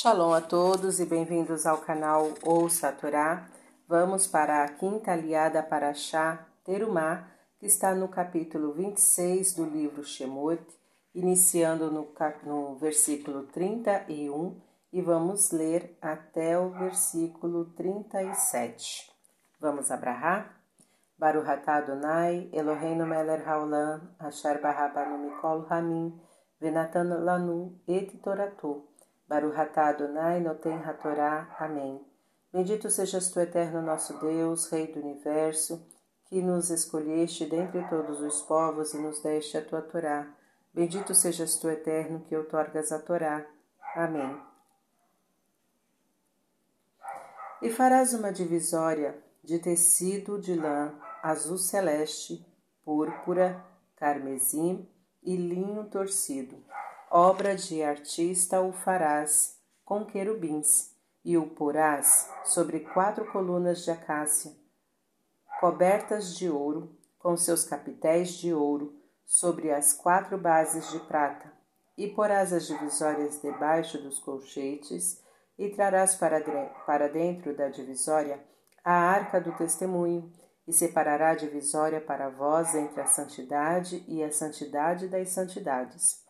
Shalom a todos e bem-vindos ao canal Ouça a Torá. Vamos para a quinta aliada para Chá Terumá, que está no capítulo 26 do livro Shemot, iniciando no, no versículo 31 e vamos ler até o versículo 37. Vamos abrahar? Baruch atah Adonai, Eloheinu melech haolam, asher barabanu mikol hamim, venatan lanu et toratu. Baruch atah Adonai noten hatorá. Amém. Bendito sejas tu, eterno nosso Deus, Rei do Universo, que nos escolheste dentre todos os povos e nos deste a tua Torá. Bendito sejas tu, eterno, que outorgas a Torá. Amém. E farás uma divisória de tecido de lã azul celeste, púrpura, carmesim e linho torcido obra de artista o farás com querubins, e o porás sobre quatro colunas de acácia, cobertas de ouro, com seus capitéis de ouro, sobre as quatro bases de prata, e porás as divisórias debaixo dos colchetes, e trarás para, dentro da divisória a arca do testemunho, e separará a divisória para vós entre a santidade e a santidade das santidades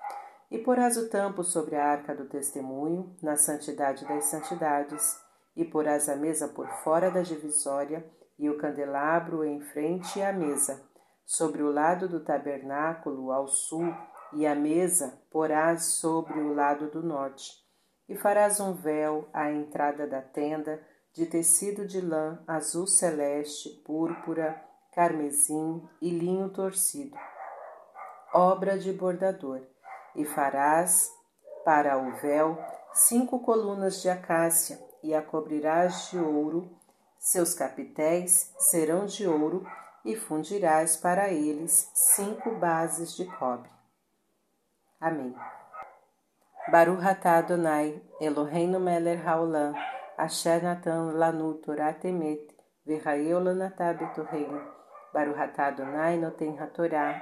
e porás o tampo sobre a arca do testemunho, na santidade das santidades, e porás a mesa por fora da divisória, e o candelabro em frente à mesa, sobre o lado do tabernáculo ao sul, e a mesa porás sobre o lado do norte. E farás um véu à entrada da tenda, de tecido de lã azul celeste, púrpura, carmesim e linho torcido, obra de bordador e farás para o véu cinco colunas de acácia e a cobrirás de ouro, seus capitéis serão de ouro e fundirás para eles cinco bases de cobre. Amém. Baruch atah Adonai, Eloheinu melech haolam, asher natan lanu Torah temet, v'chayeu lanatah betoreinu. Baruch atah Adonai noten.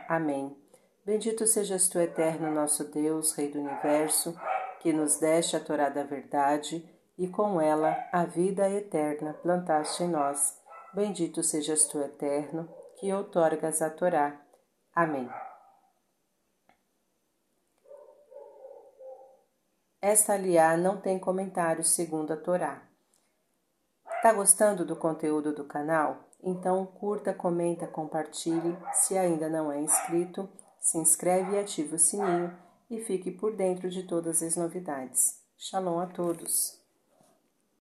Amém. Bendito sejas tu, eterno nosso Deus, Rei do Universo, que nos deste a Torá da verdade e com ela a vida eterna plantaste em nós. Bendito sejas tu, eterno, que outorgas a Torá. Amém. Esta aliá não tem comentários segundo a Torá. Tá gostando do conteúdo do canal? Então curta, comenta, compartilhe. Se ainda não é inscrito, se inscreve e ativa o sininho e fique por dentro de todas as novidades. Shalom a todos!